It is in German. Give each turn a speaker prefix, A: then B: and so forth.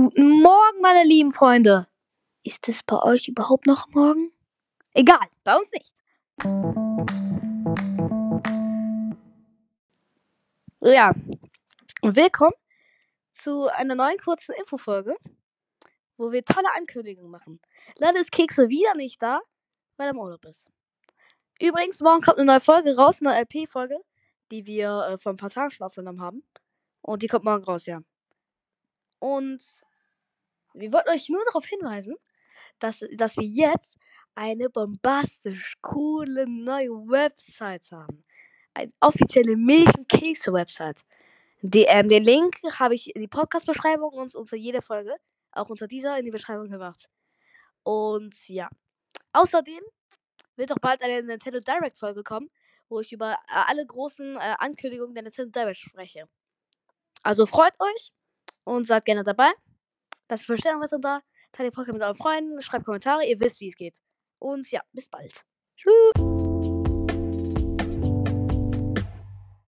A: Guten Morgen, meine lieben Freunde. Ist es bei euch überhaupt noch morgen? Egal, bei uns nicht. Ja, willkommen zu einer neuen kurzen Infofolge, wo wir tolle Ankündigungen machen. Leider ist Kekse wieder nicht da, weil er im Urlaub ist. Übrigens, morgen kommt eine neue Folge raus, eine LP-Folge, die wir äh, vor ein paar Tagen schon aufgenommen haben. Und die kommt morgen raus, ja. Und wir wollten euch nur darauf hinweisen, dass, dass wir jetzt eine bombastisch coole neue Website haben. Eine offizielle Milch- und Kekse-Website. Ähm, den Link habe ich in die Podcast-Beschreibung und unter jeder Folge, auch unter dieser, in die Beschreibung gemacht. Und ja. Außerdem wird auch bald eine Nintendo Direct-Folge kommen, wo ich über äh, alle großen äh, Ankündigungen der Nintendo Direct spreche. Also freut euch und seid gerne dabei. Lasst für Sterne was da. Teilt den Podcast mit euren Freunden, schreibt Kommentare, ihr wisst, wie es geht. Und ja, bis bald. Tschüss.